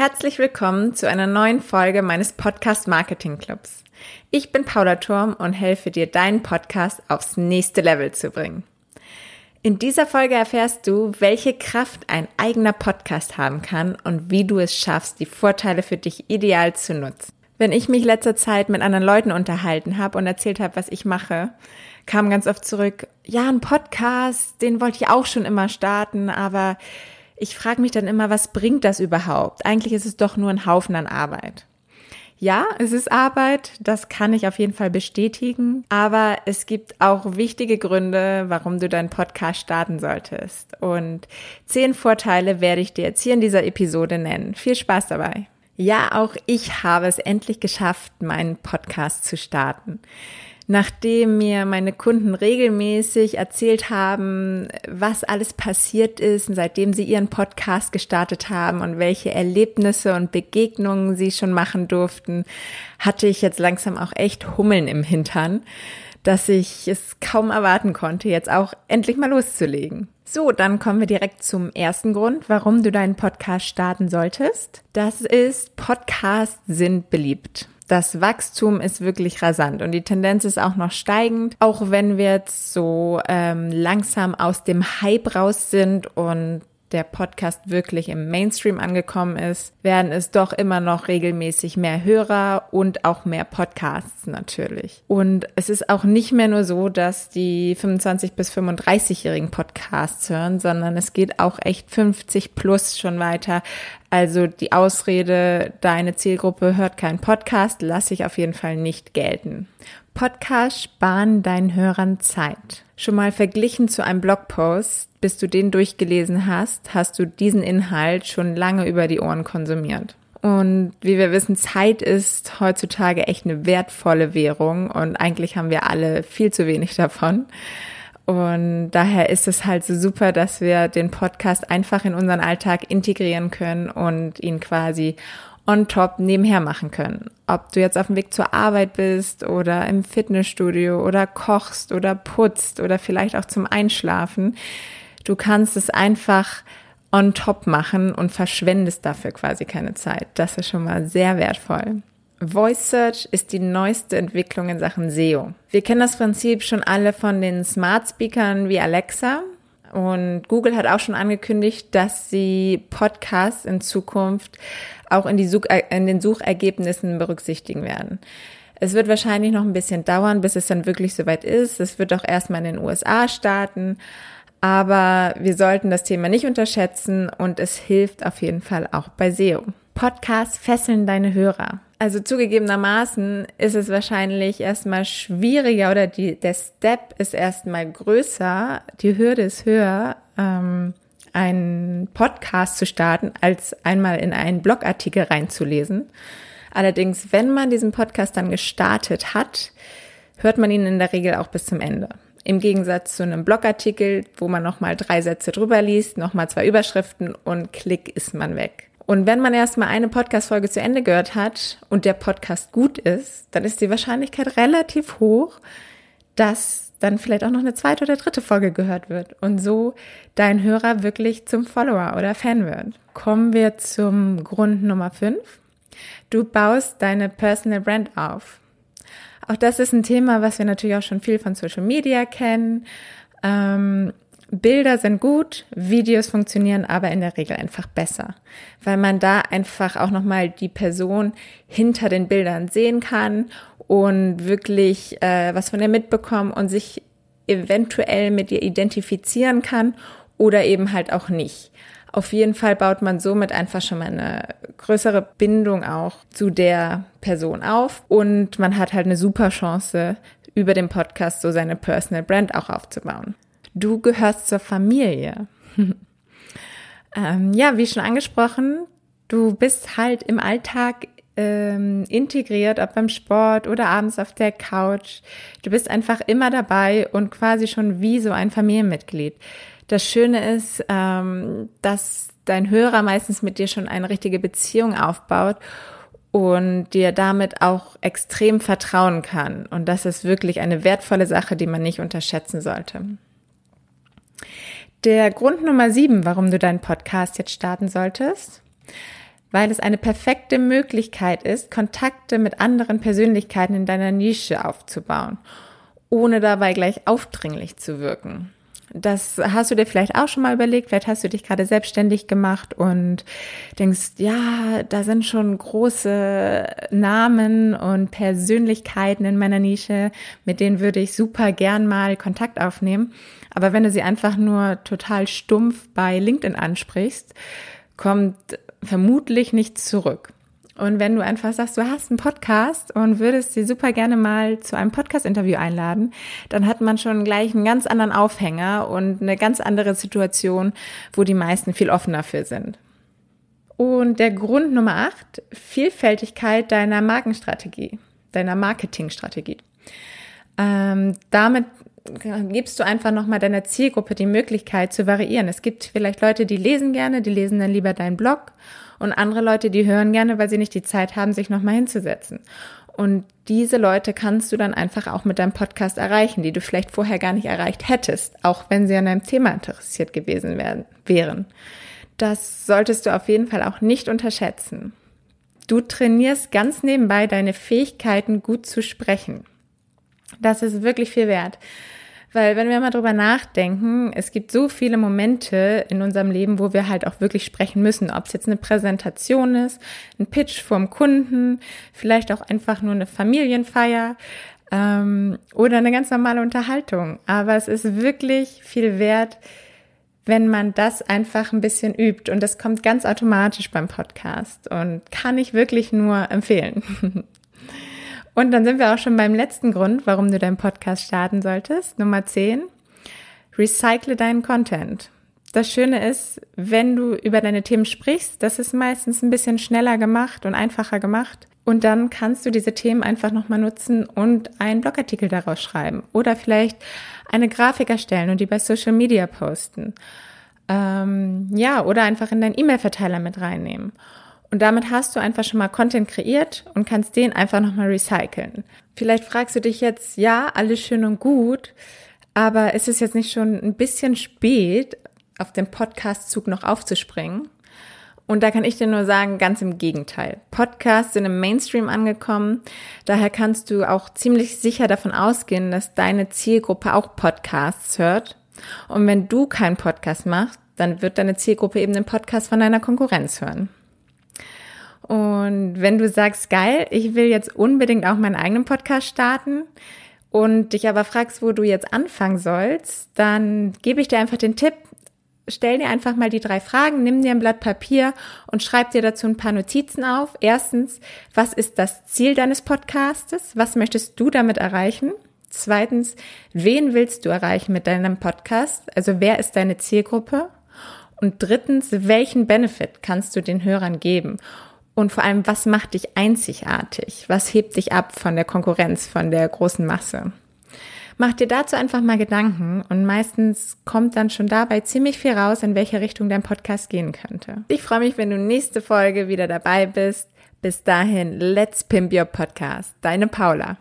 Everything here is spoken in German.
Herzlich willkommen zu einer neuen Folge meines Podcast Marketing Clubs. Ich bin Paula Turm und helfe dir, deinen Podcast aufs nächste Level zu bringen. In dieser Folge erfährst du, welche Kraft ein eigener Podcast haben kann und wie du es schaffst, die Vorteile für dich ideal zu nutzen. Wenn ich mich letzter Zeit mit anderen Leuten unterhalten habe und erzählt habe, was ich mache, kam ganz oft zurück, ja, ein Podcast, den wollte ich auch schon immer starten, aber ich frage mich dann immer, was bringt das überhaupt? Eigentlich ist es doch nur ein Haufen an Arbeit. Ja, es ist Arbeit, das kann ich auf jeden Fall bestätigen, aber es gibt auch wichtige Gründe, warum du deinen Podcast starten solltest. Und zehn Vorteile werde ich dir jetzt hier in dieser Episode nennen. Viel Spaß dabei. Ja, auch ich habe es endlich geschafft, meinen Podcast zu starten nachdem mir meine Kunden regelmäßig erzählt haben, was alles passiert ist, seitdem sie ihren Podcast gestartet haben und welche Erlebnisse und Begegnungen sie schon machen durften, hatte ich jetzt langsam auch echt Hummeln im Hintern, dass ich es kaum erwarten konnte, jetzt auch endlich mal loszulegen. So, dann kommen wir direkt zum ersten Grund, warum du deinen Podcast starten solltest. Das ist, Podcasts sind beliebt das Wachstum ist wirklich rasant und die Tendenz ist auch noch steigend, auch wenn wir jetzt so ähm, langsam aus dem Hype raus sind und der Podcast wirklich im Mainstream angekommen ist, werden es doch immer noch regelmäßig mehr Hörer und auch mehr Podcasts natürlich. Und es ist auch nicht mehr nur so, dass die 25 bis 35-jährigen Podcasts hören, sondern es geht auch echt 50 plus schon weiter. Also die Ausrede, deine Zielgruppe hört keinen Podcast, lasse ich auf jeden Fall nicht gelten. Podcasts sparen deinen Hörern Zeit. Schon mal verglichen zu einem Blogpost, bis du den durchgelesen hast, hast du diesen Inhalt schon lange über die Ohren konsumiert. Und wie wir wissen, Zeit ist heutzutage echt eine wertvolle Währung und eigentlich haben wir alle viel zu wenig davon. Und daher ist es halt so super, dass wir den Podcast einfach in unseren Alltag integrieren können und ihn quasi on top nebenher machen können. Ob du jetzt auf dem Weg zur Arbeit bist oder im Fitnessstudio oder kochst oder putzt oder vielleicht auch zum Einschlafen. Du kannst es einfach on top machen und verschwendest dafür quasi keine Zeit. Das ist schon mal sehr wertvoll. Voice Search ist die neueste Entwicklung in Sachen SEO. Wir kennen das Prinzip schon alle von den Smart Speakern wie Alexa. Und Google hat auch schon angekündigt, dass sie Podcasts in Zukunft auch in, die Such in den Suchergebnissen berücksichtigen werden. Es wird wahrscheinlich noch ein bisschen dauern, bis es dann wirklich soweit ist. Es wird auch erstmal in den USA starten. Aber wir sollten das Thema nicht unterschätzen und es hilft auf jeden Fall auch bei SEO. Podcasts fesseln deine Hörer. Also zugegebenermaßen ist es wahrscheinlich erstmal schwieriger oder die, der Step ist erstmal größer, die Hürde ist höher, ähm, einen Podcast zu starten, als einmal in einen Blogartikel reinzulesen. Allerdings, wenn man diesen Podcast dann gestartet hat, hört man ihn in der Regel auch bis zum Ende. Im Gegensatz zu einem Blogartikel, wo man nochmal drei Sätze drüber liest, nochmal zwei Überschriften und klick ist man weg. Und wenn man erstmal eine Podcast-Folge zu Ende gehört hat und der Podcast gut ist, dann ist die Wahrscheinlichkeit relativ hoch, dass dann vielleicht auch noch eine zweite oder dritte Folge gehört wird und so dein Hörer wirklich zum Follower oder Fan wird. Kommen wir zum Grund Nummer fünf. Du baust deine Personal Brand auf. Auch das ist ein Thema, was wir natürlich auch schon viel von Social Media kennen. Ähm, Bilder sind gut, Videos funktionieren aber in der Regel einfach besser, weil man da einfach auch nochmal die Person hinter den Bildern sehen kann und wirklich äh, was von ihr mitbekommen und sich eventuell mit ihr identifizieren kann oder eben halt auch nicht. Auf jeden Fall baut man somit einfach schon mal eine größere Bindung auch zu der Person auf und man hat halt eine super Chance, über den Podcast so seine Personal Brand auch aufzubauen. Du gehörst zur Familie. ähm, ja, wie schon angesprochen, du bist halt im Alltag ähm, integriert, ob beim Sport oder abends auf der Couch. Du bist einfach immer dabei und quasi schon wie so ein Familienmitglied. Das Schöne ist, ähm, dass dein Hörer meistens mit dir schon eine richtige Beziehung aufbaut und dir damit auch extrem vertrauen kann. Und das ist wirklich eine wertvolle Sache, die man nicht unterschätzen sollte. Der Grund Nummer sieben, warum du deinen Podcast jetzt starten solltest, weil es eine perfekte Möglichkeit ist, Kontakte mit anderen Persönlichkeiten in deiner Nische aufzubauen, ohne dabei gleich aufdringlich zu wirken. Das hast du dir vielleicht auch schon mal überlegt. Vielleicht hast du dich gerade selbstständig gemacht und denkst, ja, da sind schon große Namen und Persönlichkeiten in meiner Nische, mit denen würde ich super gern mal Kontakt aufnehmen. Aber wenn du sie einfach nur total stumpf bei LinkedIn ansprichst, kommt vermutlich nichts zurück. Und wenn du einfach sagst, du hast einen Podcast und würdest sie super gerne mal zu einem Podcast-Interview einladen, dann hat man schon gleich einen ganz anderen Aufhänger und eine ganz andere Situation, wo die meisten viel offener für sind. Und der Grund Nummer acht, Vielfältigkeit deiner Markenstrategie, deiner Marketingstrategie. Ähm, damit gibst du einfach nochmal deiner Zielgruppe die Möglichkeit zu variieren. Es gibt vielleicht Leute, die lesen gerne, die lesen dann lieber deinen Blog und andere Leute, die hören gerne, weil sie nicht die Zeit haben, sich nochmal hinzusetzen. Und diese Leute kannst du dann einfach auch mit deinem Podcast erreichen, die du vielleicht vorher gar nicht erreicht hättest, auch wenn sie an einem Thema interessiert gewesen wären, wären. Das solltest du auf jeden Fall auch nicht unterschätzen. Du trainierst ganz nebenbei deine Fähigkeiten, gut zu sprechen. Das ist wirklich viel wert. Weil wenn wir mal drüber nachdenken, es gibt so viele Momente in unserem Leben, wo wir halt auch wirklich sprechen müssen. Ob es jetzt eine Präsentation ist, ein Pitch vorm Kunden, vielleicht auch einfach nur eine Familienfeier ähm, oder eine ganz normale Unterhaltung. Aber es ist wirklich viel wert, wenn man das einfach ein bisschen übt. Und das kommt ganz automatisch beim Podcast und kann ich wirklich nur empfehlen. Und dann sind wir auch schon beim letzten Grund, warum du deinen Podcast starten solltest. Nummer 10. Recycle deinen Content. Das Schöne ist, wenn du über deine Themen sprichst, das ist meistens ein bisschen schneller gemacht und einfacher gemacht. Und dann kannst du diese Themen einfach nochmal nutzen und einen Blogartikel daraus schreiben. Oder vielleicht eine Grafik erstellen und die bei Social Media posten. Ähm, ja, oder einfach in deinen E-Mail-Verteiler mit reinnehmen. Und damit hast du einfach schon mal Content kreiert und kannst den einfach nochmal recyceln. Vielleicht fragst du dich jetzt, ja, alles schön und gut, aber ist es jetzt nicht schon ein bisschen spät, auf dem Podcast-Zug noch aufzuspringen? Und da kann ich dir nur sagen, ganz im Gegenteil. Podcasts sind im Mainstream angekommen. Daher kannst du auch ziemlich sicher davon ausgehen, dass deine Zielgruppe auch Podcasts hört. Und wenn du keinen Podcast machst, dann wird deine Zielgruppe eben den Podcast von deiner Konkurrenz hören. Und wenn du sagst, geil, ich will jetzt unbedingt auch meinen eigenen Podcast starten und dich aber fragst, wo du jetzt anfangen sollst, dann gebe ich dir einfach den Tipp, stell dir einfach mal die drei Fragen, nimm dir ein Blatt Papier und schreib dir dazu ein paar Notizen auf. Erstens, was ist das Ziel deines Podcastes? Was möchtest du damit erreichen? Zweitens, wen willst du erreichen mit deinem Podcast? Also wer ist deine Zielgruppe? Und drittens, welchen Benefit kannst du den Hörern geben? Und vor allem, was macht dich einzigartig? Was hebt dich ab von der Konkurrenz, von der großen Masse? Mach dir dazu einfach mal Gedanken und meistens kommt dann schon dabei ziemlich viel raus, in welche Richtung dein Podcast gehen könnte. Ich freue mich, wenn du nächste Folge wieder dabei bist. Bis dahin, let's pimp your podcast. Deine Paula.